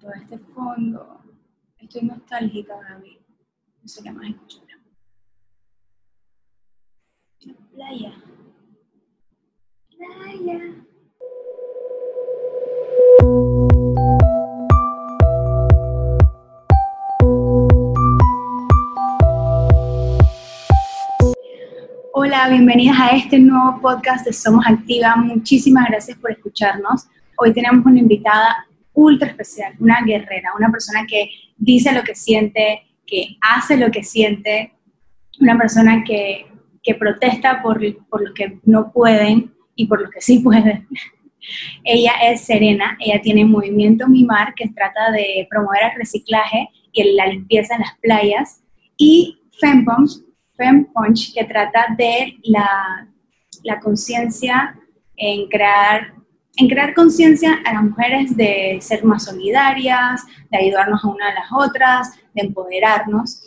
todo este fondo. Estoy nostálgica, Gaby. No sé qué más escuchar. La playa. Playa. Hola, bienvenidas a este nuevo podcast de Somos Activa. Muchísimas gracias por escucharnos. Hoy tenemos una invitada ultra especial, una guerrera, una persona que dice lo que siente, que hace lo que siente, una persona que, que protesta por, por los que no pueden y por los que sí pueden. Ella es Serena, ella tiene Movimiento Mimar, que trata de promover el reciclaje y la limpieza en las playas, y FemPunch, FemPunch que trata de la, la conciencia en crear en crear conciencia a las mujeres de ser más solidarias, de ayudarnos a una a las otras, de empoderarnos.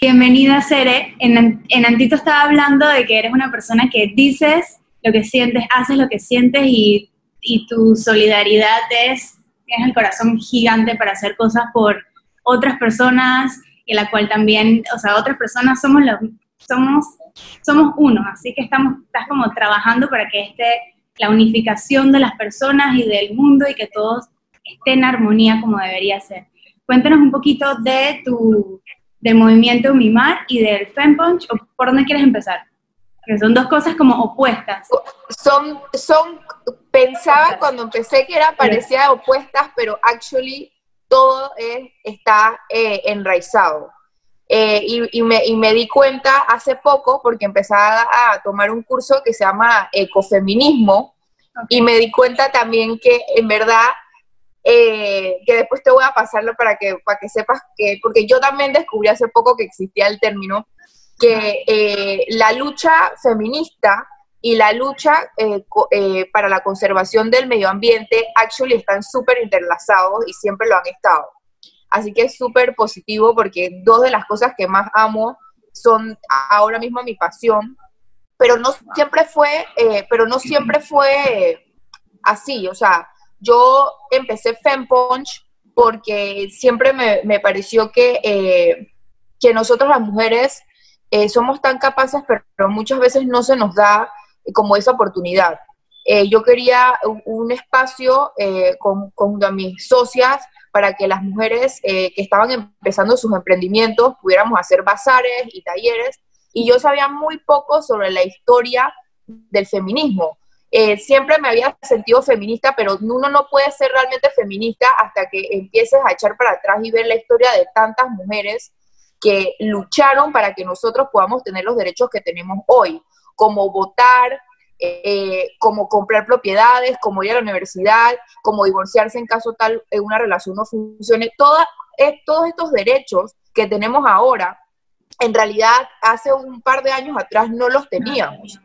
Bienvenida, Sere. En, en Antito estaba hablando de que eres una persona que dices lo que sientes, haces lo que sientes y, y tu solidaridad es, tienes el corazón gigante para hacer cosas por otras personas y la cual también, o sea, otras personas somos los, somos somos uno, así que estamos, estás como trabajando para que esté la unificación de las personas y del mundo y que todos estén en armonía como debería ser. Cuéntanos un poquito de tu del movimiento Mimar y del Fempunch, o por dónde quieres empezar. Que son dos cosas como opuestas. Son, son, pensaba cuando empecé que era parecía opuestas, pero actually todo está eh, enraizado. Eh, y, me, y, me, di cuenta hace poco, porque empecé a, tomar un curso que se llama ecofeminismo, y me di cuenta también que en verdad, eh, que después te voy a pasarlo para que, para que sepas que, porque yo también descubrí hace poco que existía el término, que eh, la lucha feminista y la lucha para la conservación del medio ambiente actually están súper interlazados y siempre lo han estado. Así que es súper positivo porque dos de las cosas que más amo son ahora mismo mi pasión, pero no siempre fue, eh, pero no siempre fue así. O sea, yo empecé FemPunch porque siempre me, pareció que, eh, que nosotros las mujeres eh, somos tan capaces, pero muchas veces no se nos da como esa oportunidad. yo quería un, espacio con, con, mis socias para que las mujeres eh, que estaban empezando sus emprendimientos pudiéramos hacer bazares y talleres. Y yo sabía muy poco sobre la historia del feminismo. Eh, siempre me había sentido feminista, pero uno no puede ser realmente feminista hasta que empieces a echar para atrás y ver la historia de tantas mujeres que lucharon para que nosotros podamos tener los derechos que tenemos hoy, como votar, eh, como comprar propiedades, como ir a la universidad, como divorciarse en caso tal en una relación no funcione. Toda, eh, todos estos derechos que tenemos ahora, en realidad hace un par de años atrás no los teníamos.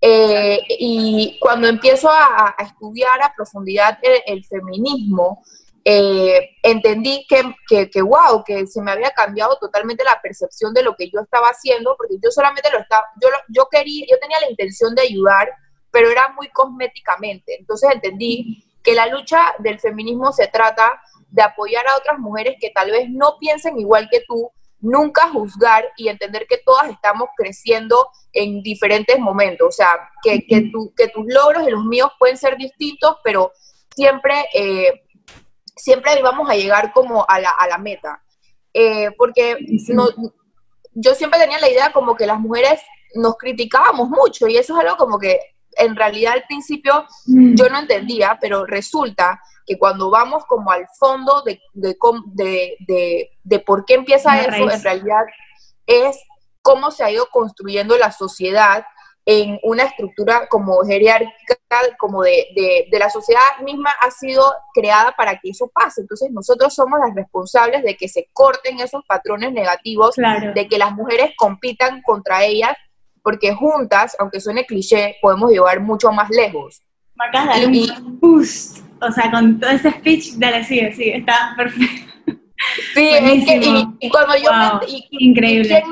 Eh, y cuando empiezo a, estudiar a profundidad el feminismo, eh, entendí que, que, que, wow, que se me había cambiado totalmente la percepción de lo que yo estaba haciendo, porque yo solamente lo estaba, yo, yo quería, yo tenía la intención de ayudar, pero era muy cosméticamente. Entonces entendí que la lucha del feminismo se trata de apoyar a otras mujeres que tal vez no piensen igual que tú, nunca juzgar y entender que todas estamos creciendo en diferentes momentos. O sea, que, que, que tus logros y los míos pueden ser distintos, pero siempre eh, siempre íbamos a llegar como a la, a la meta. Eh, porque no, yo siempre tenía la idea como que las mujeres nos criticábamos mucho y eso es algo como que en realidad al principio mm. yo no entendía, pero resulta que cuando vamos como al fondo de, de, de, de por qué empieza eso, en realidad es cómo se ha ido construyendo la sociedad en una estructura como jerárquica, como de, de, la sociedad misma ha sido creada para que eso pase. Entonces nosotros somos las responsables de que se corten esos patrones negativos, de que las mujeres compitan contra ellas, porque juntas, aunque suene cliché, podemos llevar mucho más lejos. Marcas, dale un boost. O sea, con todo ese speech, dale, sigue, sigue, está perfecto. Sí, es que, y, cuando yo increíble.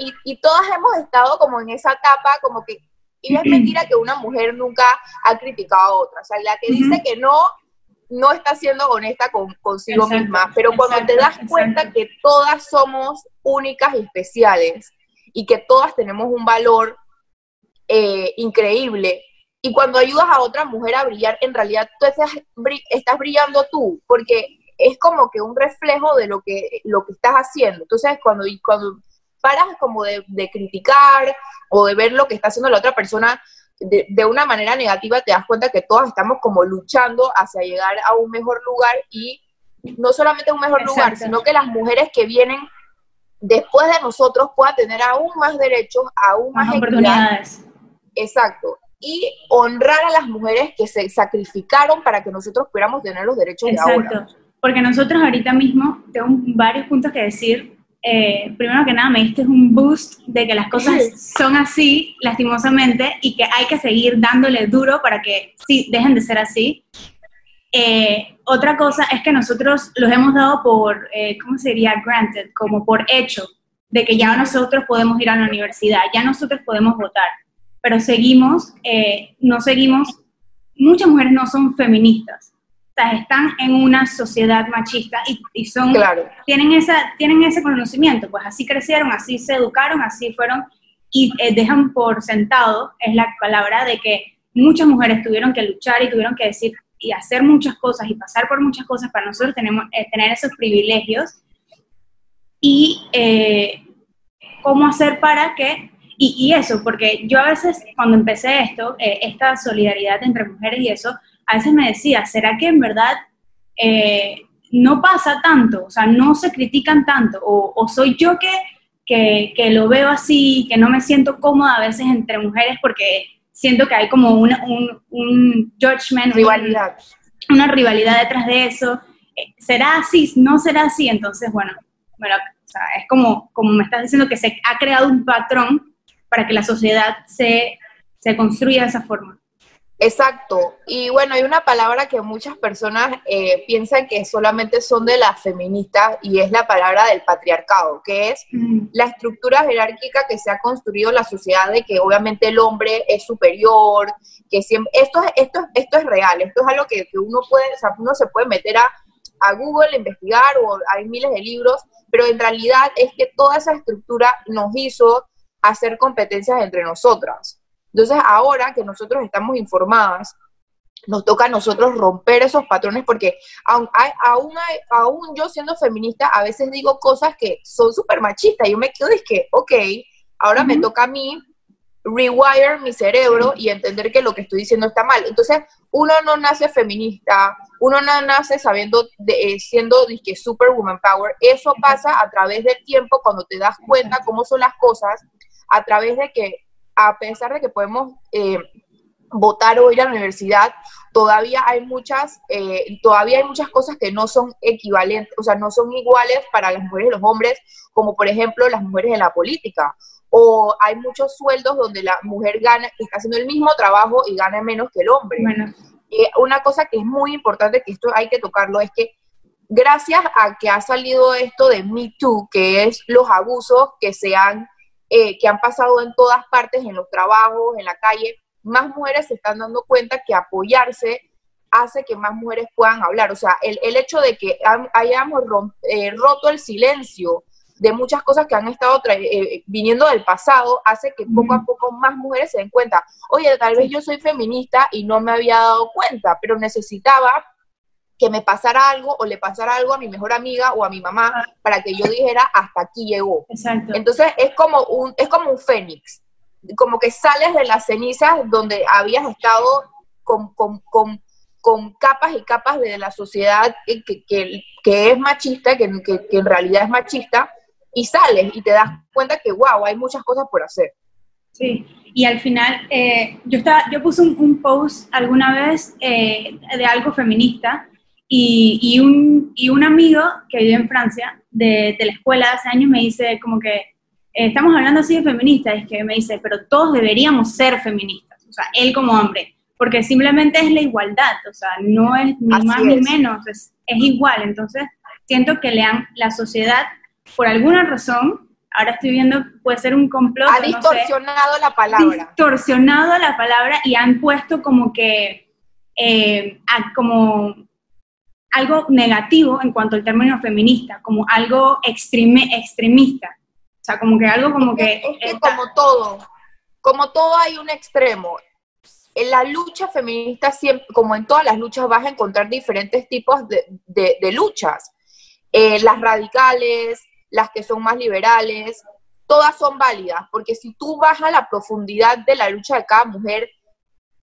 Y, y, todas hemos estado como en esa etapa, como que Y es mentira que una mujer nunca ha criticado a otra. O sea, la que dice que no, no está siendo honesta con, consigo misma. Pero cuando te das cuenta que todas somos únicas y especiales y que todas tenemos un valor eh, increíble, y cuando ayudas a otra mujer a brillar, en realidad tú estás, estás brillando tú, porque es como que un reflejo de lo que, lo que estás haciendo. Entonces, cuando, cuando paras como de, criticar o de ver lo que está haciendo la otra persona de, de, una manera negativa, te das cuenta que todas estamos como luchando hacia llegar a un mejor lugar y no solamente un mejor lugar, sino que las mujeres que vienen después de nosotros puedan tener aún más derechos, aún más, oportunidades. Exacto. Y honrar a las mujeres que se sacrificaron para que nosotros pudiéramos tener los derechos de ahora. Porque nosotros ahorita mismo, tengo varios puntos que decir, eh, primero que nada me diste un boost de que las cosas son así, lastimosamente, y que hay que seguir dándole duro para que sí, dejen de ser así. Eh, otra cosa es que nosotros los hemos dado por, eh, ¿cómo sería? Granted, como por hecho, de que ya nosotros podemos ir a la universidad, ya nosotros podemos votar, pero seguimos, no seguimos, muchas mujeres no son feministas, están en una sociedad machista y, son, tienen, esa, tienen ese conocimiento, pues así crecieron, así se educaron, así fueron y eh, dejan por sentado, es la palabra de que muchas mujeres tuvieron que luchar y tuvieron que decir y hacer muchas cosas y pasar por muchas cosas para nosotros tenemos, eh, tener esos privilegios y eh, cómo hacer para que, y, y, eso, porque yo a veces cuando empecé esto, esta solidaridad entre mujeres y eso, a veces me decía, ¿será que en verdad eh, no pasa tanto? O sea, no se critican tanto. O, soy yo que, que, lo veo así, que no me siento cómoda a veces entre mujeres porque siento que hay como un, un judgment. Rivalidad. Una rivalidad detrás de eso. Eh, ¿Será así? ¿No será así? Entonces, bueno, bueno o sea, es como, como me estás diciendo que se ha creado un patrón para que la sociedad se, se construya de esa forma. Exacto. Y bueno, hay una palabra que muchas personas eh, piensan que solamente son de las feministas y es la palabra del patriarcado, que es mm. la estructura jerárquica que se ha construido la sociedad de que obviamente el hombre es superior, que siempre, esto, esto, esto es real, esto es algo que, uno puede, o sea, uno se puede meter a, a Google, investigar o hay miles de libros, pero en realidad es que toda esa estructura nos hizo hacer competencias entre nosotras. Entonces, ahora que nosotros estamos informadas, nos toca a nosotros romper esos patrones porque aún, aún, aún yo siendo feminista a veces digo cosas que son súper machistas y yo me quedo es que, ok, ahora me toca a mí rewire mi cerebro y entender que lo que estoy diciendo está mal. Entonces, uno no nace feminista, uno no nace sabiendo, de, eh, siendo que super woman power. Eso pasa a través del tiempo cuando te das cuenta cómo son las cosas, a través de que a pesar de que podemos eh, votar o ir a la universidad, todavía hay muchas, eh, todavía hay muchas cosas que no son equivalentes, o sea, no son iguales para las mujeres y los hombres, como por ejemplo las mujeres en la política. O hay muchos sueldos donde la mujer gana, está haciendo el mismo trabajo y gana menos que el hombre. Eh, una cosa que es muy importante, que esto hay que tocarlo, es que gracias a que ha salido esto de Me Too, que es los abusos que se han eh, que han pasado en todas partes, en los trabajos, en la calle, más mujeres se están dando cuenta que apoyarse hace que más mujeres puedan hablar. O sea, el, el hecho de que hayamos eh, roto el silencio de muchas cosas que han estado eh, viniendo del pasado hace que poco a poco más mujeres se den cuenta, oye, tal vez yo soy feminista y no me había dado cuenta, pero necesitaba que me pasara algo o le pasara algo a mi mejor amiga o a mi mamá para que yo dijera hasta aquí llegó. Exacto. Entonces es como un es como un fénix, como que sales de las cenizas donde habías estado con, con, con, con capas y capas de la sociedad que, que, que es machista, que, que, en realidad es machista, y sales y te das cuenta que, wow, hay muchas cosas por hacer. Sí, y al final, eh, yo, estaba, yo puse un, post alguna vez eh, de algo feminista y, y, un, y un amigo que vive en Francia, de, de la escuela hace años, me dice como que, eh, estamos hablando así de feministas, es que me dice, pero todos deberíamos ser feministas, o sea, él como hombre, porque simplemente es la igualdad, o sea, no es ni más ni menos, es, es, igual. Entonces, siento que le han, la sociedad, por alguna razón, ahora estoy viendo, puede ser un complot. Ha distorsionado la palabra. Distorsionado la palabra y han puesto como que, eh, como algo negativo en cuanto al término feminista, como algo extreme, extremista. O sea, como que algo como que... Es que como todo, como todo hay un extremo. En la lucha feminista, siempre, como en todas las luchas, vas a encontrar diferentes tipos de, luchas. Eh, las radicales, las que son más liberales, todas son válidas, porque si tú vas a la profundidad de la lucha de cada mujer,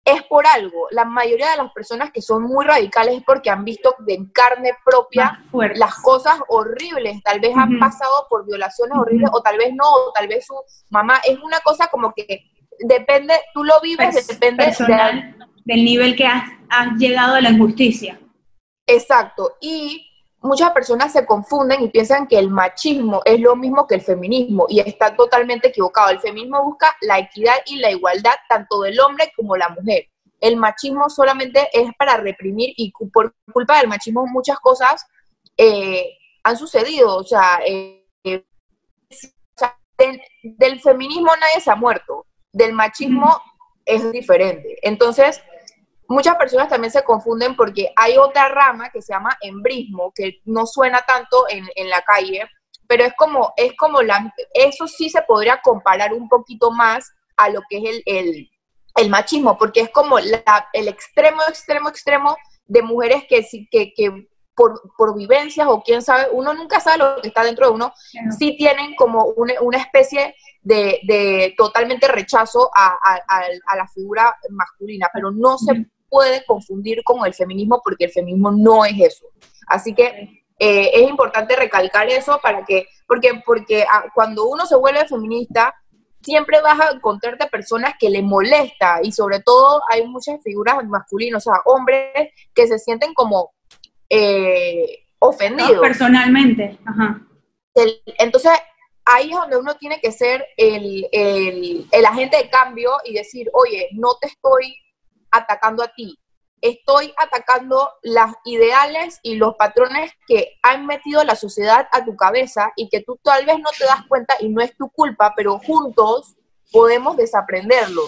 es por algo. La mayoría de las personas que son muy radicales es porque han visto de carne propia las cosas horribles. Tal vez han pasado por violaciones horribles, o tal vez no, o tal vez su mamá. Es una cosa como que depende, tú lo vives, depende del nivel que has, has llegado a la injusticia. Exacto. Y muchas personas se confunden y piensan que el machismo es lo mismo que el feminismo y está totalmente equivocado. El feminismo busca la equidad y la igualdad tanto del hombre como la mujer. El machismo solamente es para reprimir y por culpa del machismo muchas cosas eh, han sucedido. O sea, eh, del, feminismo nadie se ha muerto, del machismo es diferente. Entonces, muchas personas también se confunden porque hay otra rama que se llama embrismo, que no suena tanto en, la calle, pero es como, es como la, eso sí se podría comparar un poquito más a lo que es el, el, machismo, porque es como la, el extremo, extremo, extremo de mujeres que, que, que por, por, vivencias o quién sabe, uno nunca sabe lo que está dentro de uno, sí tienen como una, una especie de, de, totalmente rechazo a, a, a, la figura masculina, pero no se puede confundir con el feminismo porque el feminismo no es eso. Así que eh, es importante recalcar eso para que, porque, porque ah, cuando uno se vuelve feminista, siempre vas a encontrarte personas que le molesta y sobre todo hay muchas figuras masculinas, o sea, hombres que se sienten como eh, ofendidos. personalmente, Ajá. entonces, ahí es donde uno tiene que ser el, el, el agente de cambio y decir, oye, no te estoy atacando a ti, estoy atacando las ideales y los patrones que han metido la sociedad a tu cabeza y que tú tal vez no te das cuenta y no es tu culpa, pero juntos podemos desaprenderlo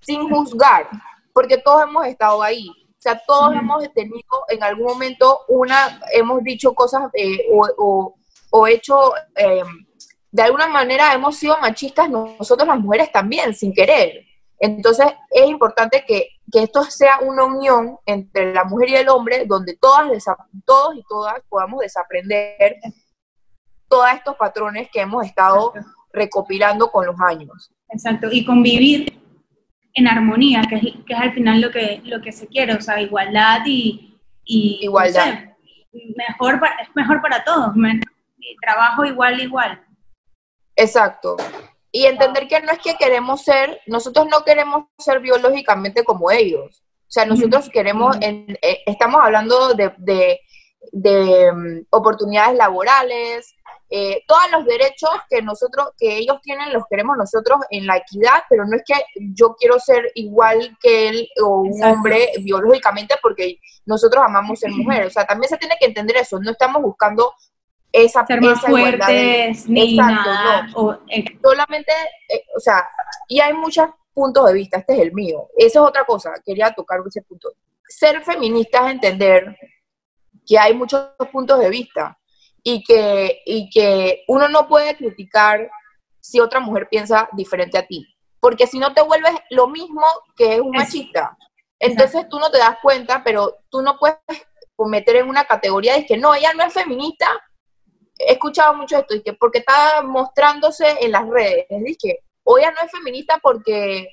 sin juzgar, porque todos hemos estado ahí. O sea, todos hemos tenido en algún momento una, hemos dicho cosas eh, o, o, hecho, em, de alguna manera hemos sido machistas nosotros las mujeres también, sin querer. Entonces es importante que, esto sea una unión entre la mujer y el hombre, donde todas, todos y todas podamos desaprender todos estos patrones que hemos estado recopilando con los años. Exacto, y convivir en armonía, que es, que es al final lo que, lo que se quiere, o sea, igualdad y... igualdad. mejor es mejor para todos, trabajo igual, igual. Exacto y entender que no es que queremos ser, nosotros no queremos ser biológicamente como ellos. O sea, nosotros queremos, eh, estamos hablando de, de, mm, oportunidades laborales, eh, todos los derechos que nosotros, que ellos tienen, los queremos nosotros en la equidad, pero no es que yo quiero ser igual que él o un hombre biológicamente porque nosotros amamos ser mujer. O sea, también se tiene que entender eso. No estamos buscando esa, ser más fuertes, ni nada. Eh, solamente, eh, o sea, y hay muchos puntos de vista, este es el mío. Esa es otra cosa, quería tocar ese punto. Ser feminista es entender que hay muchos puntos de vista y que, y que uno no puede criticar si otra mujer piensa diferente a ti, porque si no te vuelves lo mismo que es un machista. Entonces tú no te das cuenta, pero tú no puedes meter en una categoría de que no, ella no es feminista he escuchado mucho esto, y que porque está mostrándose en las redes, dije, hoy ya no es feminista porque,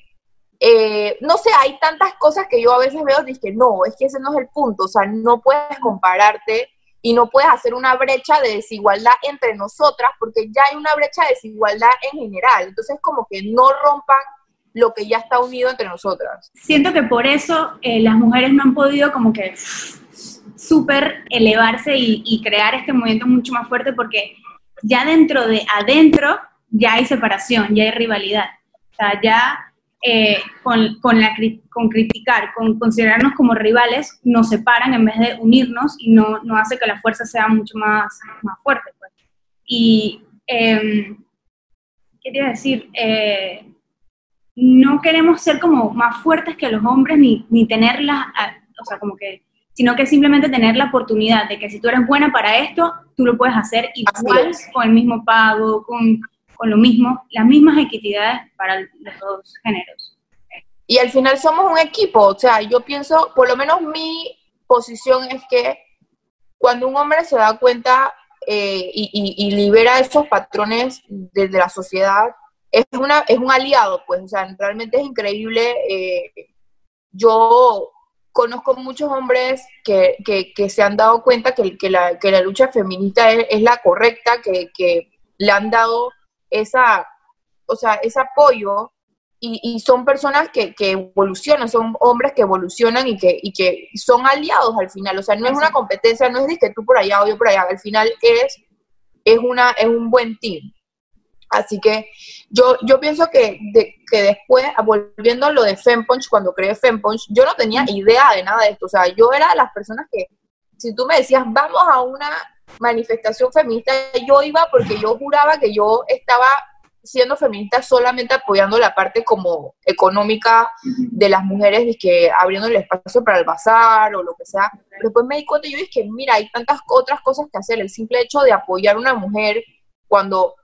eh, no sé, hay tantas cosas que yo a veces veo, dije, no, es que ese no es el punto, o sea, no puedes compararte y no puedes hacer una brecha de desigualdad entre nosotras, porque ya hay una brecha de desigualdad en general, entonces como que no rompan lo que ya está unido entre nosotras. Siento que por eso eh, las mujeres no han podido como que súper elevarse y, crear este movimiento mucho más fuerte porque ya dentro de adentro ya hay separación, ya hay rivalidad. Ya eh, con, con, la, con criticar, con considerarnos como rivales, nos separan en vez de unirnos y no, no hace que la fuerza sea mucho más, más fuerte. Pues. Y em, ¿qué iba a decir? Eh, no queremos ser como más fuertes que los hombres ni, ni tenerlas, o sea, como que, sino que simplemente tener la oportunidad de que si tú eres buena para esto, tú lo puedes hacer igual, con el mismo pago, con, con lo mismo, las mismas equidades para los dos géneros. Y al final somos un equipo, o sea, yo pienso, por lo menos mi posición es que cuando un hombre se da cuenta eh, y, libera esos patrones desde la sociedad, es, una, es un aliado, pues, o sea, realmente es increíble. Eh, yo conozco muchos hombres que, se han dado cuenta que, que, la, que la lucha feminista es, la correcta, que, que, le han dado esa, o sea, ese apoyo y, son personas que, evolucionan, son hombres que evolucionan y que, y que son aliados al final. O sea, no es una competencia, no es de que tú por allá o yo por allá. Al final es, es, una, es un buen team. Así que yo, yo pienso que, que después, volviendo a lo de Fempunch, cuando creé Fempunch, yo no tenía idea de nada de esto. O sea, yo era de las personas que, si tú me decías, vamos a una manifestación feminista, yo iba porque yo juraba que yo estaba siendo feminista solamente apoyando la parte como económica de las mujeres y que abriendo el espacio para el bazar o lo que sea. Pero después me di cuenta y yo dije, mira, hay tantas otras cosas que hacer. El simple hecho de apoyar a una mujer cuando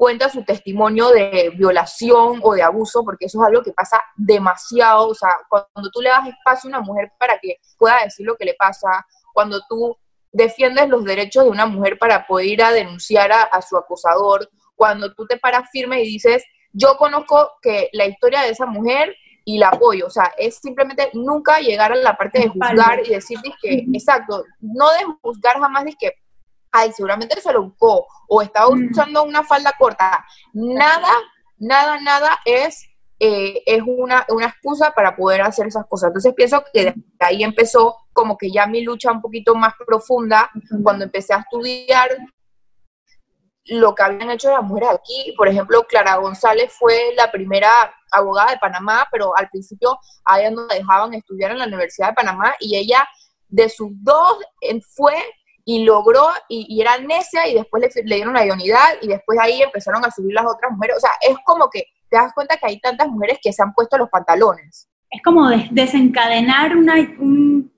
cuenta su testimonio de violación o de abuso, porque eso es algo que pasa demasiado, o sea, cuando tú le das espacio a una mujer para que pueda decir lo que le pasa, cuando tú defiendes los derechos de una mujer para poder ir a denunciar a su acosador, cuando tú te paras firme y dices, yo conozco que la historia de esa mujer y la apoyo, o sea, es simplemente nunca llegar a la parte de juzgar y decir que, exacto, no de juzgar jamás de que, ay, seguramente se lo buscó o estaba usando una falda corta. Nada, nada, nada es, eh, es una, una excusa para poder hacer esas cosas. Entonces pienso que de ahí empezó como que ya mi lucha un poquito más profunda cuando empecé a estudiar lo que habían hecho las mujeres aquí. Por ejemplo, Clara González fue la primera abogada de Panamá, pero al principio a ella no la dejaban estudiar en la Universidad de Panamá y ella de sus dos fue y logró y, era necia y después le, le, dieron la idoneidad y después ahí empezaron a subir las otras mujeres. O sea, es como que te das cuenta que hay tantas mujeres que se han puesto los pantalones es como desencadenar una,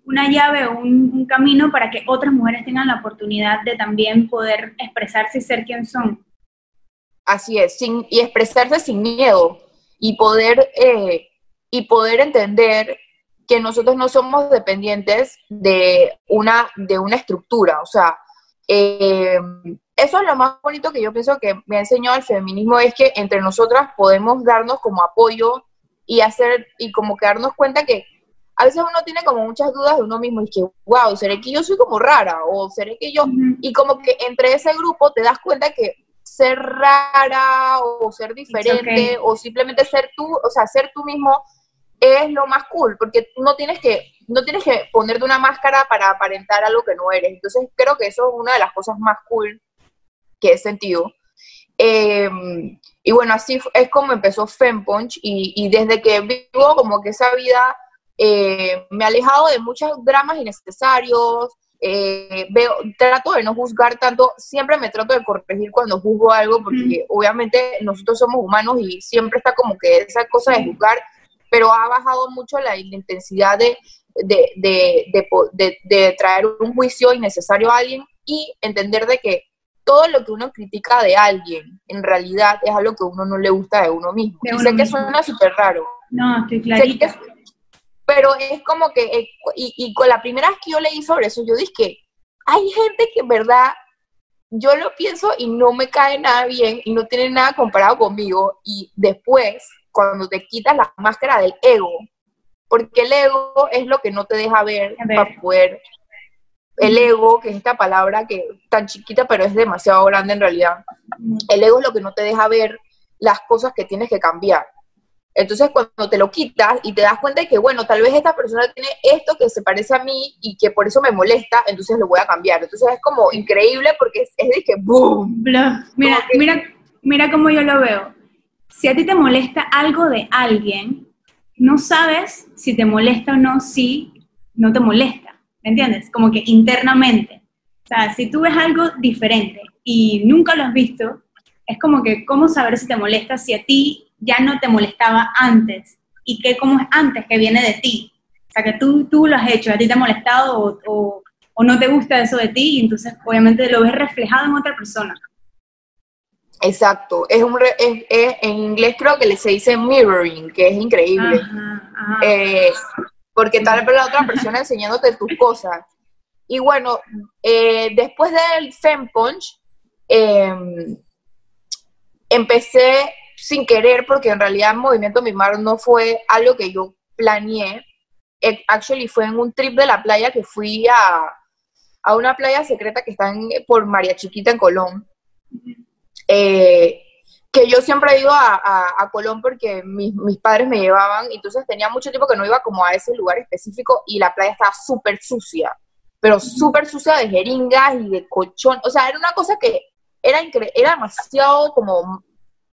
una, llave o un, camino para que otras mujeres tengan la oportunidad de también poder expresarse y ser quien son. Así es, sin, y expresarse sin miedo y poder, eh, y poder entender que nosotros no somos dependientes de una, de una estructura. O sea, eh, eso es lo más bonito que yo pienso que me ha enseñado el feminismo, es que entre nosotras podemos darnos como apoyo y hacer, y como que darnos cuenta que a veces uno tiene como muchas dudas de uno mismo y que, wow, ¿seré que yo soy como rara? O ¿seré que yo? Y como que entre ese grupo te das cuenta que ser rara o ser diferente o simplemente ser tú, o sea, ser tú mismo es lo más cool, porque no tienes que, no tienes que ponerte una máscara para aparentar algo que no eres. Entonces creo que eso es una de las cosas más cool que he sentido. Eh, y bueno, así es como empezó Fempunch y, y desde que vivo como que esa vida eh, me ha alejado de muchos dramas innecesarios, eh, veo, trato de no juzgar tanto, siempre me trato de corregir cuando juzgo algo, porque obviamente nosotros somos humanos y siempre está como que esa cosa de juzgar, pero ha bajado mucho la, intensidad de, de, de, de, traer un juicio innecesario a alguien y entender de que todo lo que uno critica de alguien, en realidad es algo que a uno no le gusta de uno mismo. y sé que suena súper raro. No, estoy clarita. pero es como que, eh, y, con la primera vez que yo leí sobre eso, yo dije que hay gente que en verdad, yo lo pienso y no me cae nada bien y no tiene nada comparado conmigo. Y después, cuando te quitas la máscara del ego, porque el ego es lo que no te deja ver, ver. para poder el ego, que es esta palabra que tan chiquita pero es demasiado grande en realidad. El ego es lo que no te deja ver las cosas que tienes que cambiar. Entonces cuando te lo quitas y te das cuenta de que, bueno, tal vez esta persona tiene esto que se parece a mí y que por eso me molesta, entonces lo voy a cambiar. Entonces es como increíble porque es, de que ¡boom! Mira, mira, mira cómo yo lo veo. Si a ti te molesta algo de alguien, no sabes si te molesta o no, si no te molesta. ¿me entiendes? Como que internamente. O sea, si tú ves algo diferente y nunca lo has visto, es como que, ¿cómo saber si te molesta si a ti ya no te molestaba antes? ¿Y qué, cómo es antes que viene de ti? O sea, que tú, tú lo has hecho, a ti te ha molestado o, o no te gusta eso de ti y entonces obviamente lo ves reflejado en otra persona. Exacto, es un en inglés creo que se dice mirroring, que es increíble. Eh, porque tal vez la otra persona enseñándote tus cosas. Y bueno, eh, después del Fem Punch, em, empecé sin querer, porque en realidad Movimiento Mimar no fue algo que yo planeé. Actually, fue en un trip de la playa que fui a, a una playa secreta que está por María Chiquita en Colón. Eh, que yo siempre he ido a, Colón porque mis, padres me llevaban, entonces tenía mucho tiempo que no iba como a ese lugar específico y la playa estaba súper sucia, pero súper sucia de jeringas y de colchón, o sea, era una cosa que era, era demasiado como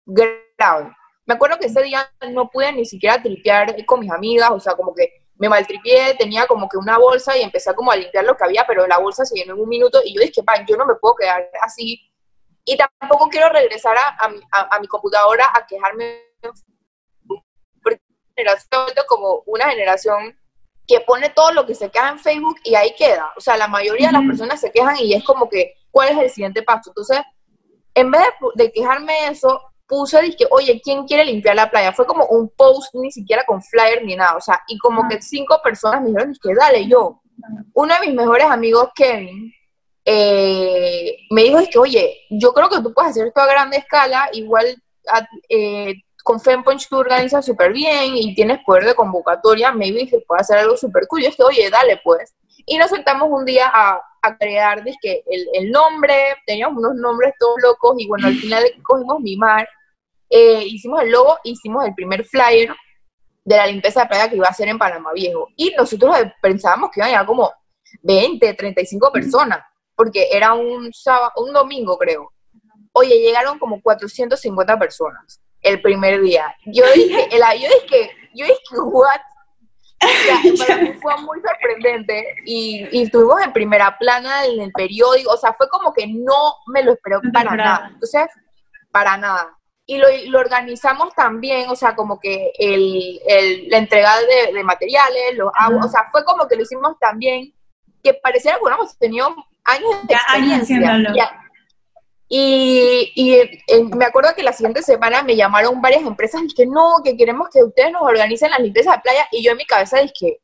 grave. Me acuerdo que ese día no pude ni siquiera tripear con mis amigas, o sea, como que me maltripié, tenía como que una bolsa y empecé como a limpiar lo que había, pero la bolsa se llenó en un minuto y yo dije, pan, yo no me puedo quedar así y tampoco quiero regresar a, mi computadora a quejarme, porque generación como una generación que pone todo lo que se queda en Facebook y ahí queda. O sea, la mayoría de las personas se quejan y es como que, ¿cuál es el siguiente paso? Entonces, en vez de, quejarme de eso, puse, dije, oye, ¿quién quiere limpiar la playa? Fue como un post, ni siquiera con flyer ni nada, o sea, y como que cinco personas me dijeron, que dale, yo. Uno de mis mejores amigos, Kevin, eh, me dijo es que, oye, yo creo que tú puedes hacer esto a grande escala, igual eh, con tú organizas súper bien y tienes poder de convocatoria, me que puede hacer algo súper cool. Yo dije, oye, dale pues. Y nos sentamos un día a, crear dizque, el, nombre, teníamos unos nombres todos locos y bueno, al final cogimos Mimar, eh, hicimos el logo, hicimos el primer flyer de la limpieza de playa que iba a ser en Panamá Viejo. Y nosotros pensábamos que iban a llegar como 20, 35 personas porque era un sábado, un domingo creo. Oye, llegaron como 450 personas el primer día. Yo dije, el, yo dije, yo dije, what? para mí fue muy sorprendente y, y estuvimos en primera plana en el periódico, o sea, fue como que no me lo esperó para nada. Entonces, para nada. Y lo, lo, organizamos también, o sea, como que el, el, la entrega de, materiales, los aguas, o sea, fue como que lo hicimos también, que pareciera que hubiéramos tenido años de experiencia. Y, y eh, me acuerdo que la siguiente semana me llamaron varias empresas y que no, que queremos que ustedes nos organicen las limpiezas de playa. Y yo en mi cabeza dije,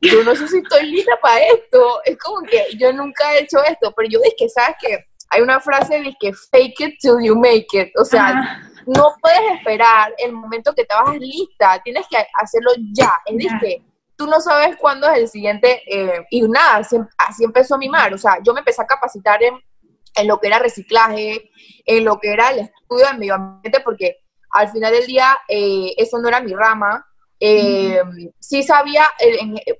yo no sé si estoy lista para esto. Es como que yo nunca he hecho esto, pero yo dije, ¿sabes qué? Hay una frase de que fake it till you make it. O sea, no puedes esperar el momento que te vas lista, tienes que hacerlo ya. Es que tú no sabes cuándo es el siguiente, eh, y nada, así, empezó mi mar, o sea, yo me empecé a capacitar en, lo que era reciclaje, en lo que era el estudio del medio ambiente, porque al final del día eh, eso no era mi rama. Eh, sí sabía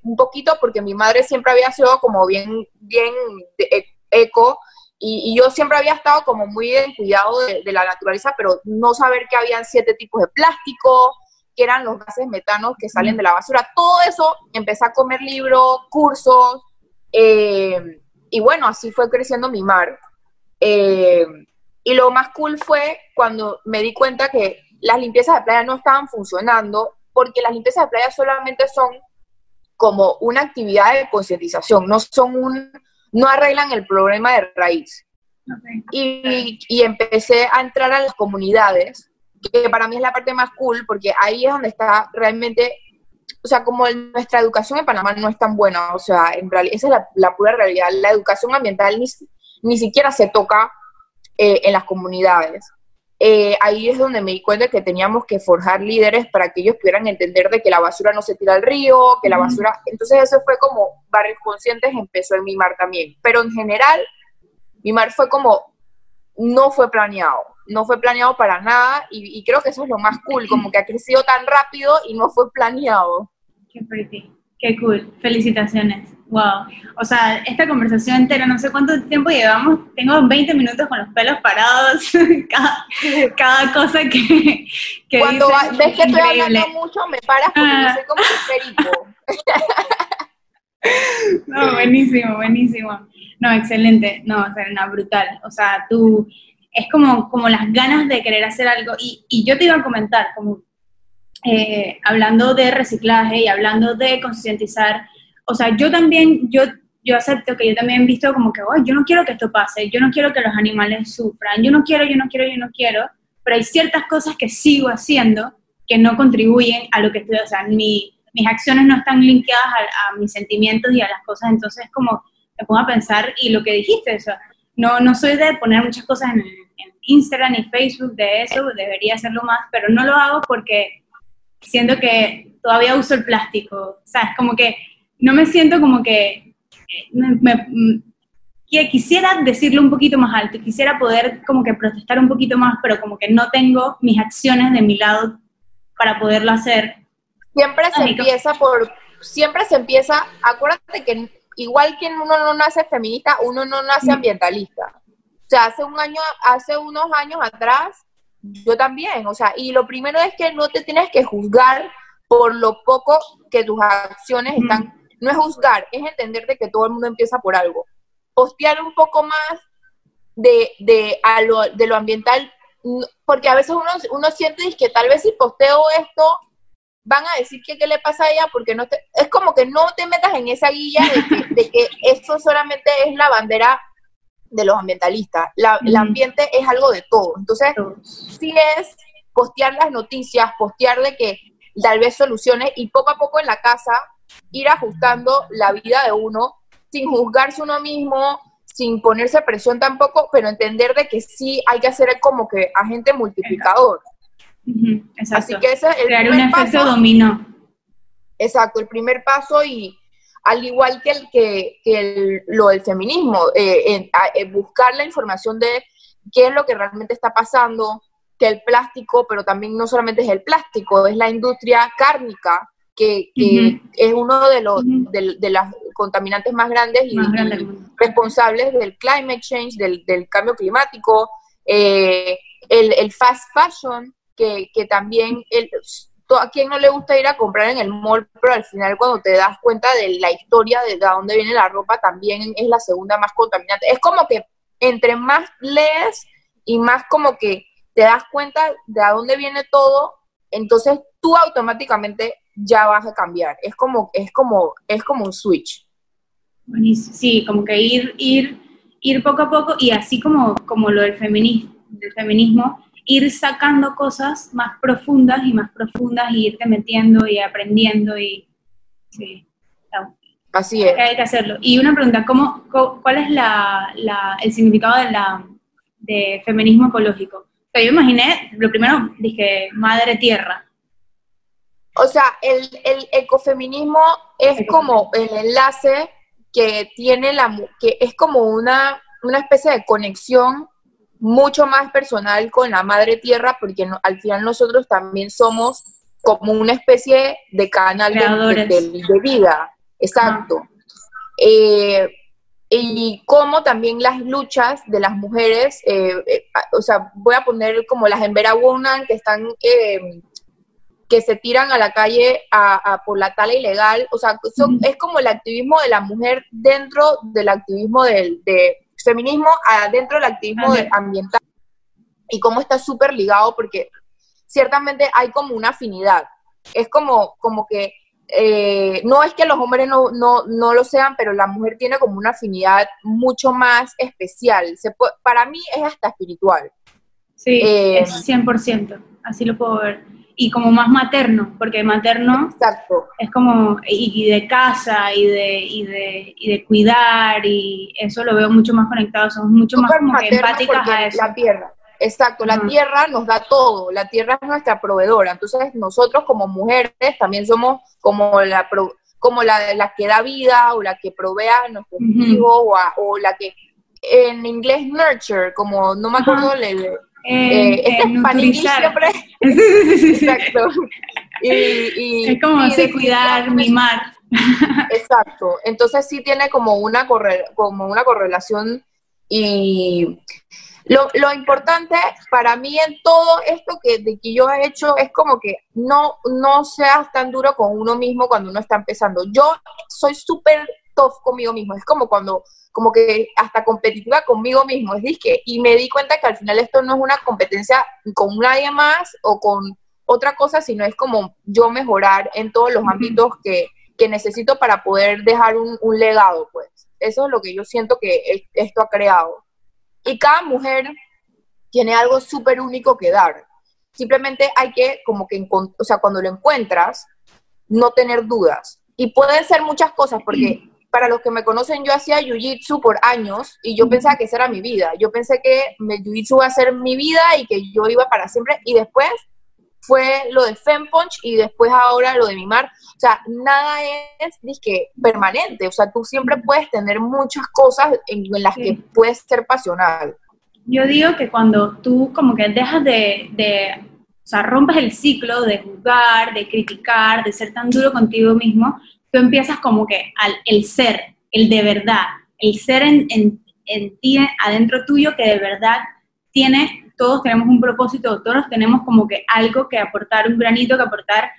un poquito porque mi madre siempre había sido como bien, bien e, eco y, yo siempre había estado como muy en cuidado de, de, la naturaleza, pero no saber que habían siete tipos de plástico, que eran los gases metanos que salen de la basura. Todo eso empecé a comer libros, cursos, eh, y bueno, así fue creciendo mi mar. Eh, y lo más cool fue cuando me di cuenta que las limpiezas de playa no estaban funcionando, porque las limpiezas de playa solamente son como una actividad de concientización, no son un, no arreglan el problema de raíz. Y, y, empecé a entrar a las comunidades que para mí es la parte más cool, porque ahí es donde está realmente, o sea, como nuestra educación en Panamá no es tan buena, o sea, en realidad, esa es la, pura realidad, la educación ambiental ni, ni siquiera se toca eh, en las comunidades. Eh, ahí es donde me di cuenta que teníamos que forjar líderes para que ellos pudieran entender de que la basura no se tira al río, que la basura... Entonces eso fue como Barrios Conscientes empezó en mi mar también. Pero en general, mi mar fue como, no fue planeado no fue planeado para nada y, creo que eso es lo más cool, como que ha crecido tan rápido y no fue planeado. Qué pretty, qué cool, felicitaciones. Wow. O sea, esta conversación entera, no sé cuánto tiempo llevamos, tengo 20 minutos con los pelos parados, cada, cosa que, que Cuando ves que estoy hablando mucho, me paras porque no sé cómo perico. no, buenísimo, buenísimo. No, excelente. No, Serena, brutal. O sea, tú es como, como las ganas de querer hacer algo. Y, y yo te iba a comentar, como eh, hablando de reciclaje y hablando de concientizar, o sea, yo también, yo, yo acepto que yo también he visto como que, yo no quiero que esto pase, yo no quiero que los animales sufran, yo no quiero, yo no quiero, yo no quiero, pero hay ciertas cosas que sigo haciendo que no contribuyen a lo que estoy, o sea, mis acciones no están linkeadas a, mis sentimientos y a las cosas, entonces como me pongo a pensar y lo que dijiste, o no, no soy de poner muchas cosas en, en Instagram y Facebook de eso, debería hacerlo más, pero no lo hago porque siento que todavía uso el plástico, o sea, es como que no me siento como que me, que quisiera decirlo un poquito más alto, quisiera poder como que protestar un poquito más, pero como que no tengo mis acciones de mi lado para poderlo hacer. Siempre se empieza por, siempre se empieza, acuérdate que igual que uno no nace feminista, uno no nace ambientalista. O sea, hace un año, hace unos años atrás, yo también, o sea, y lo primero es que no te tienes que juzgar por lo poco que tus acciones están, no es juzgar, es entender de que todo el mundo empieza por algo. Postear un poco más de, de, lo, de lo ambiental, porque a veces uno, uno siente que tal vez si posteo esto, van a decir que qué le pasa a ella, porque no te, es como que no te metas en esa guía de que, de que esto solamente es la bandera de los ambientalistas. La, El ambiente es algo de todo. Entonces, sí es postear las noticias, postear de que tal vez soluciones y poco a poco en la casa ir ajustando la vida de uno sin juzgarse uno mismo, sin ponerse presión tampoco, pero entender de que sí hay que hacer como que agente multiplicador. Así que ese es el Crear un efecto dominó. Exacto, el primer paso y, al igual que, el, que, lo del feminismo, eh, buscar la información de qué es lo que realmente está pasando, que el plástico, pero también no solamente es el plástico, es la industria cárnica, que, es uno de los de, las contaminantes más grandes y, responsables del climate change, del, cambio climático, eh, el, fast fashion, que, también el, a quién no le gusta ir a comprar en el mall, pero al final cuando te das cuenta de la historia de, dónde viene la ropa, también es la segunda más contaminante. Es como que entre más lees y más como que te das cuenta de a dónde viene todo, entonces tú automáticamente ya vas a cambiar. Es como, es como, es como un switch. Sí, como que ir, ir, ir poco a poco y así como, como lo del feminismo, del feminismo ir sacando cosas más profundas y más profundas y irte metiendo y aprendiendo y sí. Así es. Hay que hacerlo. Y una pregunta, ¿cómo, ¿cuál es la, el significado de, la, de feminismo ecológico? O yo imaginé, lo primero dije, madre tierra. O sea, el, el ecofeminismo es como el enlace que tiene la, que es como una, una especie de conexión mucho más personal con la madre tierra, porque al final nosotros también somos como una especie de canal de, vida. Exacto. Eh, y como también las luchas de las mujeres, eh, eh, o sea, voy a poner como las Embera Woman que están, que se tiran a la calle a, por la tala ilegal, o sea, es como el activismo de la mujer dentro del activismo del, de, feminismo adentro del activismo ambiental y cómo está súper ligado porque ciertamente hay como una afinidad. Es como, como que eh, no es que los hombres no, no, no, lo sean, pero la mujer tiene como una afinidad mucho más especial. Se para mí es hasta espiritual. Sí, eh, es 100%, así lo puedo ver y como más materno, porque materno es como, y, de casa, y de, y, de, y de cuidar, y eso lo veo mucho más conectado, somos mucho más empáticas a eso. La tierra, exacto, la tierra nos da todo, la tierra es nuestra proveedora, entonces nosotros como mujeres también somos como la como la, la que da vida, o la que provee a nuestros hijos, o, la que en inglés nurture, como no me acuerdo, le, eh. Exacto. Y, es como cuidar, mimar. Exacto. Entonces sí tiene como una, como una correlación y lo, lo, importante para mí en todo esto que, de que yo he hecho es como que no, no seas tan duro con uno mismo cuando uno está empezando. Yo soy súper tough conmigo mismo. Es como cuando, como que hasta competitiva conmigo mismo. Es disque, y me di cuenta que al final esto no es una competencia con nadie más o con otra cosa, sino es como yo mejorar en todos los ámbitos que, que necesito para poder dejar un, un, legado, pues. Eso es lo que yo siento que esto ha creado. Y cada mujer tiene algo súper único que dar. Simplemente hay que, como que, o sea, cuando lo encuentras, no tener dudas. Y pueden ser muchas cosas, porque para los que me conocen, yo hacía jiu-jitsu por años y yo pensaba que esa era mi vida. Yo pensé que el jiu-jitsu iba a ser mi vida y que yo iba para siempre. Y después fue lo de Fempunch y después ahora lo de Mimar. O sea, nada es disque, permanente. O sea, tú siempre puedes tener muchas cosas en, las que puedes ser pasional. Yo digo que cuando tú como que dejas de, de, o sea, rompes el ciclo de juzgar, de criticar, de ser tan duro contigo mismo, tú empiezas como que al el ser, el de verdad, el ser en, en, en ti, adentro tuyo, que de verdad tiene todos tenemos un propósito, todos tenemos como que algo que aportar, un granito que aportar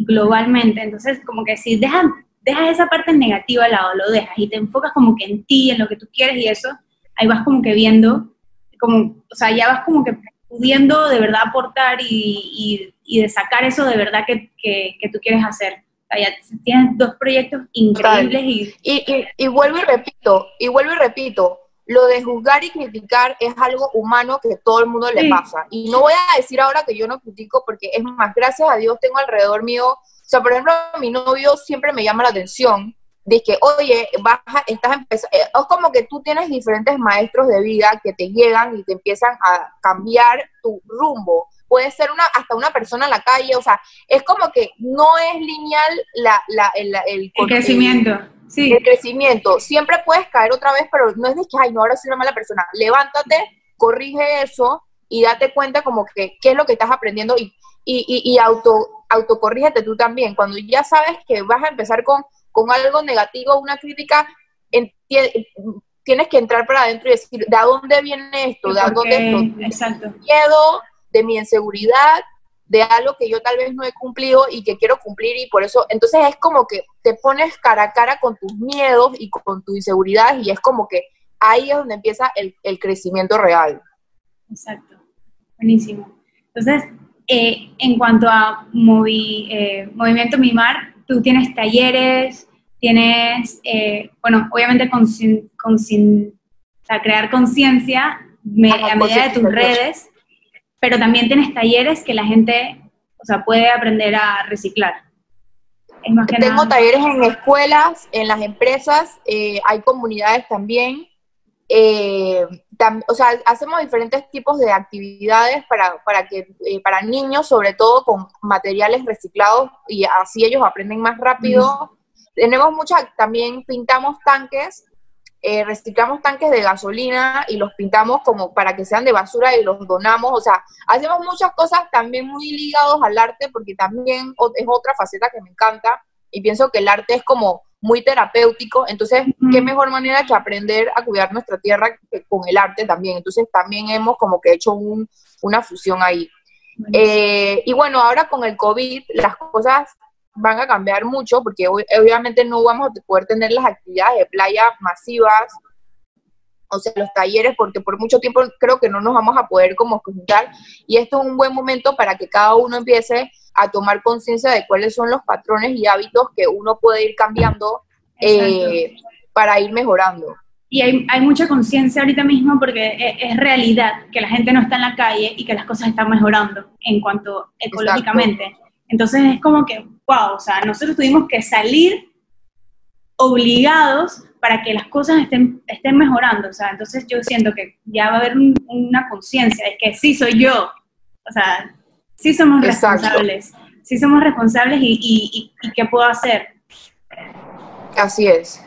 globalmente. Entonces, como que si dejas, dejas esa parte negativa al lado, lo dejas y te enfocas como que en ti, en lo que tú quieres y eso, ahí vas como que viendo, como, o sea, ya vas como que pudiendo de verdad aportar y, y, de sacar eso de verdad que, que, que tú quieres hacer. Ya tienes dos proyectos increíbles y, y, y, vuelvo y repito, y vuelvo y repito, lo de juzgar y criticar es algo humano que todo el mundo le pasa. Y no voy a decir ahora que yo no critico, porque es más, gracias a Dios tengo alrededor mío, o sea, por ejemplo, mi novio siempre me llama la atención de que, oye, vas estás empezando, eh, es como que tú tienes diferentes maestros de vida que te llegan y te empiezan a cambiar tu rumbo. Puede ser una, hasta una persona en la calle, o sea, es como que no es lineal la, la, el, el, el crecimiento sí. el crecimiento. Siempre puedes caer otra vez, pero no es de que, ay, no, ahora soy una mala persona. Levántate, corrige eso y date cuenta como que qué es lo que estás aprendiendo y, y, y, auto, autocorrígete tú también. Cuando ya sabes que vas a empezar con, con algo negativo, una crítica, tienes que entrar para adentro y decir, ¿de dónde viene esto? ¿De dónde Exacto. miedo, de mi inseguridad, de algo que yo tal vez no he cumplido y que quiero cumplir y por eso, entonces es como que te pones cara a cara con tus miedos y con tu inseguridad y es como que ahí es donde empieza el, el crecimiento real. Exacto, buenísimo. Entonces, eh, en cuanto a movi, eh, Movimiento Mimar, tú tienes talleres, tienes, eh, bueno, obviamente con, con o crear conciencia a medida de tus redes pero también tienes talleres que la gente, o sea, puede aprender a reciclar. Tengo talleres en escuelas, en las empresas, eh, hay comunidades también. Eh, o sea, hacemos diferentes tipos de actividades para, para, que, eh, para niños, sobre todo con materiales reciclados, y así ellos aprenden más rápido. Tenemos muchas, también pintamos tanques eh, reciclamos tanques de gasolina y los pintamos como para que sean de basura y los donamos, o sea, hacemos muchas cosas también muy ligados al arte porque también es otra faceta que me encanta y pienso que el arte es como muy terapéutico, entonces, qué mejor manera que aprender a cuidar nuestra tierra con el arte también, entonces también hemos como que hecho una fusión ahí. Eh, y bueno, ahora con el COVID las cosas van a cambiar mucho porque obviamente no vamos a poder tener las actividades de playa masivas, o sea, los talleres, porque por mucho tiempo creo que no nos vamos a poder como juntar y esto es un buen momento para que cada uno empiece a tomar conciencia de cuáles son los patrones y hábitos que uno puede ir cambiando eh, para ir mejorando. Y hay, hay mucha conciencia ahorita mismo porque es, es, realidad que la gente no está en la calle y que las cosas están mejorando en cuanto ecológicamente. Entonces es como que, wow, o sea, nosotros tuvimos que salir obligados para que las cosas estén, estén mejorando, o sea, entonces yo siento que ya va a haber una conciencia de que sí soy yo, o sea, sí somos responsables, sí somos responsables y, y, qué puedo hacer. Así es.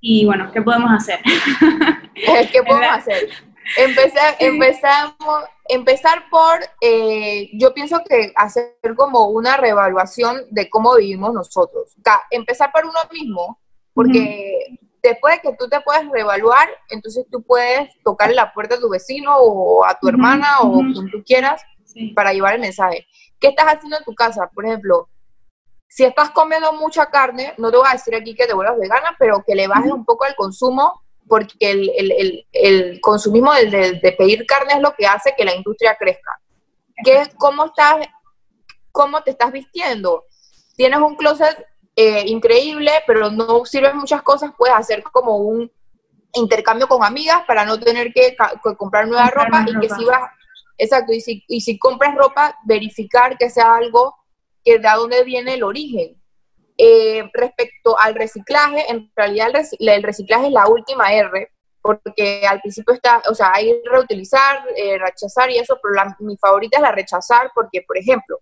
Y bueno, ¿qué podemos hacer? ¿Qué podemos hacer? Empezar, empezamos, empezar por, eh, yo pienso que hacer como una reevaluación de cómo vivimos nosotros. empezar por uno mismo, porque después de que tú te puedes reevaluar, entonces tú puedes tocar la puerta a tu vecino o a tu hermana o quien tú quieras para llevar el mensaje. ¿Qué estás haciendo en tu casa? Por ejemplo, si estás comiendo mucha carne, no te voy a decir aquí que te vuelvas vegana, pero que le bajes un poco el consumo, porque el, el, el, consumismo de, de, pedir carne es lo que hace que la industria crezca. ¿Qué, cómo, estás, ¿Cómo te estás vistiendo? Tienes un closet eh, increíble, pero no sirven muchas cosas, puedes hacer como un intercambio con amigas para no tener que, comprar nueva ropa y que si vas, exacto, y si, y si compras ropa, verificar que sea algo que de dónde viene el origen. Eh, respecto al reciclaje, en realidad el, reciclaje es la última R, porque al principio está, o sea, hay reutilizar, eh, rechazar y eso, pero mi favorita es la rechazar porque, por ejemplo,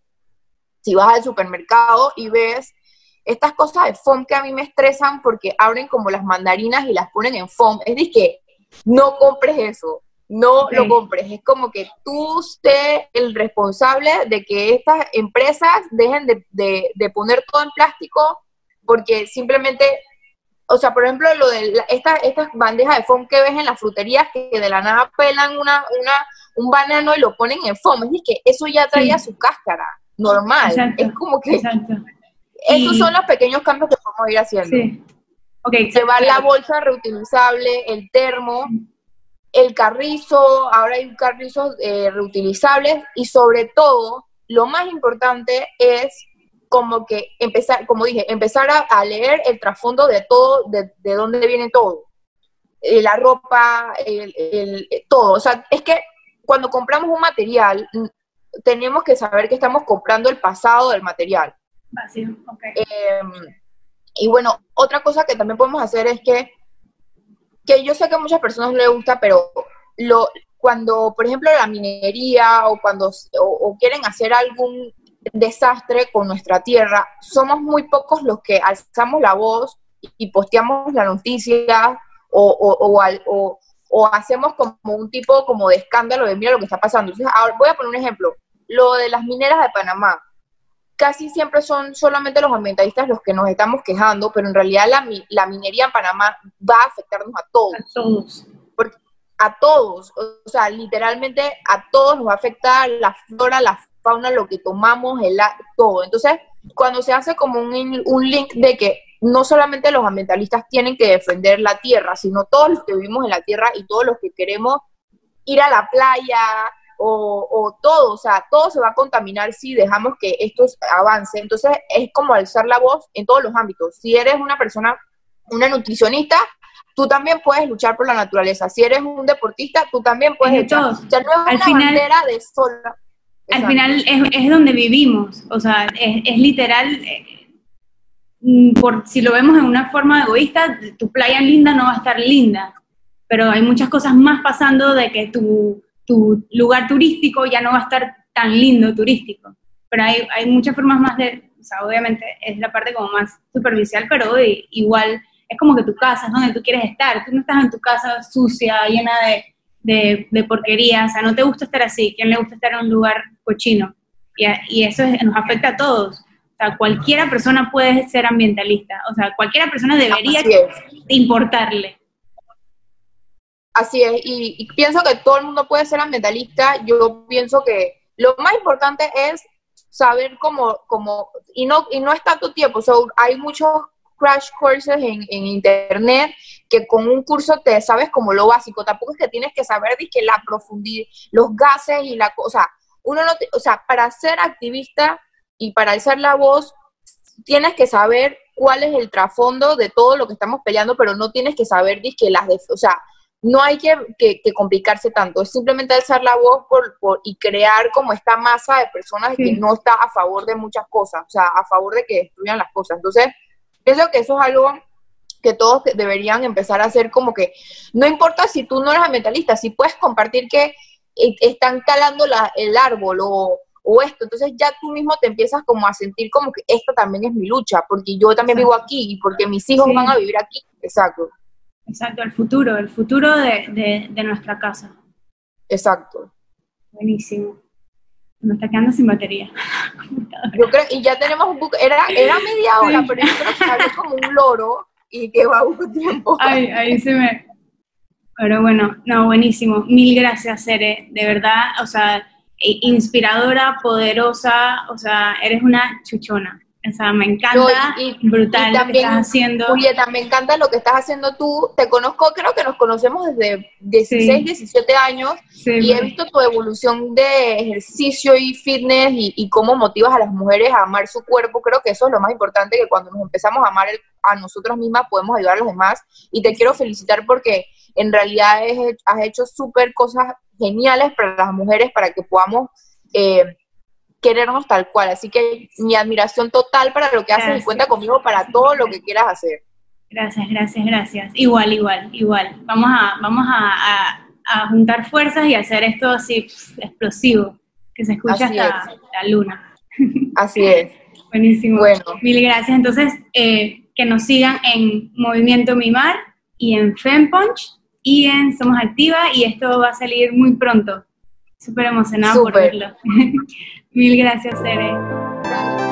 si vas al supermercado y ves estas cosas de foam que a mí me estresan porque abren como las mandarinas y las ponen en foam, es decir, que no compres eso no lo compres. Es como que tú estés el responsable de que estas empresas dejen de, poner todo en plástico porque simplemente, o sea, por ejemplo, lo de estas bandejas de foam que ves en las fruterías que de la nada pelan una, una, un banano y lo ponen en foam. Es que eso ya traía su cáscara, normal. Es como que... Esos son los pequeños cambios que podemos ir haciendo. Sí. Okay, Llevar la bolsa reutilizable, el termo, el carrizo, ahora hay carrizos eh, reutilizables y sobre todo, lo más importante es como que empezar, como dije, empezar a, leer el trasfondo de todo, de, de, dónde viene todo. Eh, la ropa, el, eh, todo. O sea, es que cuando compramos un material, tenemos que saber que estamos comprando el pasado del material. Em, y bueno, otra cosa que también podemos hacer es que que yo sé que a muchas personas no les gusta, pero lo, cuando, por ejemplo, la minería o cuando o, quieren hacer algún desastre con nuestra tierra, somos muy pocos los que alzamos la voz y posteamos la noticia o, o, o, hacemos como un tipo como de escándalo de mira lo que está pasando. Entonces, ahora voy a poner un ejemplo, lo de las mineras de Panamá casi siempre son solamente los ambientalistas los que nos estamos quejando, pero en realidad la, la minería en Panamá va a afectarnos a todos. A todos. a todos, o sea, literalmente a todos nos va a afectar la flora, la fauna, lo que tomamos, el todo. Entonces, cuando se hace como un, un link de que no solamente los ambientalistas tienen que defender la tierra, sino todos los que vivimos en la tierra y todos los que queremos ir a la playa, o, todo, o sea, todo se va a contaminar si dejamos que esto avance. Entonces es como alzar la voz en todos los ámbitos. Si eres una persona, una nutricionista, tú también puedes luchar por la naturaleza. Si eres un deportista, tú también puedes luchar. O sea, no es al una bandera de sola. Al final es, donde vivimos, o sea, es, literal, eh, por, si lo vemos en una forma egoísta, tu playa linda no va a estar linda, pero hay muchas cosas más pasando de que tu tu lugar turístico ya no va a estar tan lindo turístico. Pero hay, hay muchas formas más de, o sea, obviamente es la parte como más superficial, pero igual es como que tu casa es donde tú quieres estar. Tú no estás en tu casa sucia, llena de, de, de porquería, o sea, no te gusta estar así. ¿Quién le gusta estar en un lugar cochino? Y, y eso nos afecta a todos. O sea, cualquiera persona puede ser ambientalista. O sea, cualquiera persona debería importarle. Así es, y, pienso que todo el mundo puede ser ambientalista. Yo pienso que lo más importante es saber cómo, cómo y no y no es tanto tiempo. hay muchos crash courses en, internet que con un curso te sabes como lo básico. Tampoco es que tienes que saber que la profundidad, los gases y la cosa. Uno no, o sea, para ser activista y para alzar la voz tienes que saber cuál es el trasfondo de todo lo que estamos peleando, pero no tienes que saber que las, o sea, no hay que, complicarse tanto, es simplemente alzar la voz por, y crear como esta masa de personas que no está a favor de muchas cosas, o sea, a favor de que destruyan las cosas. Entonces, pienso que eso es algo que todos deberían empezar a hacer como que, no importa si tú no eres ambientalista, si puedes compartir que e, están calando el árbol o, o esto, entonces ya tú mismo te empiezas como a sentir como que esta también es mi lucha, porque yo también vivo aquí y porque mis hijos van a vivir aquí, exacto. Exacto, el futuro, el futuro de, de, nuestra casa. Exacto. Buenísimo. Me está quedando sin batería. Yo creo, y ya tenemos un era, era media hora, pero yo creo que sale como un loro y que va un tiempo. Ay, ahí se me. Pero bueno, no, buenísimo. Mil gracias, Sere. De verdad, o sea, inspiradora, poderosa, o sea, eres una chuchona. O sea, me encanta, y, brutal también, lo que estás haciendo. Julieta, me encanta lo que estás haciendo tú. Te conozco, creo que nos conocemos desde 16, 17 años y he visto tu evolución de ejercicio y fitness y, y, cómo motivas a las mujeres a amar su cuerpo. Creo que eso es lo más importante, que cuando nos empezamos a amar a nosotros mismas podemos ayudar a los demás. Y te quiero felicitar porque en realidad has hecho súper cosas geniales para las mujeres para que podamos... Eh, querernos tal cual. Así que mi admiración total para lo que haces y cuenta conmigo para todo lo que quieras hacer. Gracias, gracias, gracias. Igual, igual, igual. Vamos a, vamos a, juntar fuerzas y hacer esto así explosivo, que se escuche hasta la luna. Así es. Buenísimo. Bueno. Mil gracias. Entonces, eh, que nos sigan en Movimiento Mimar y en FemPunch y en Somos Activa y esto va a salir muy pronto. Súper emocionado por verlo. Mil gracias, Ere.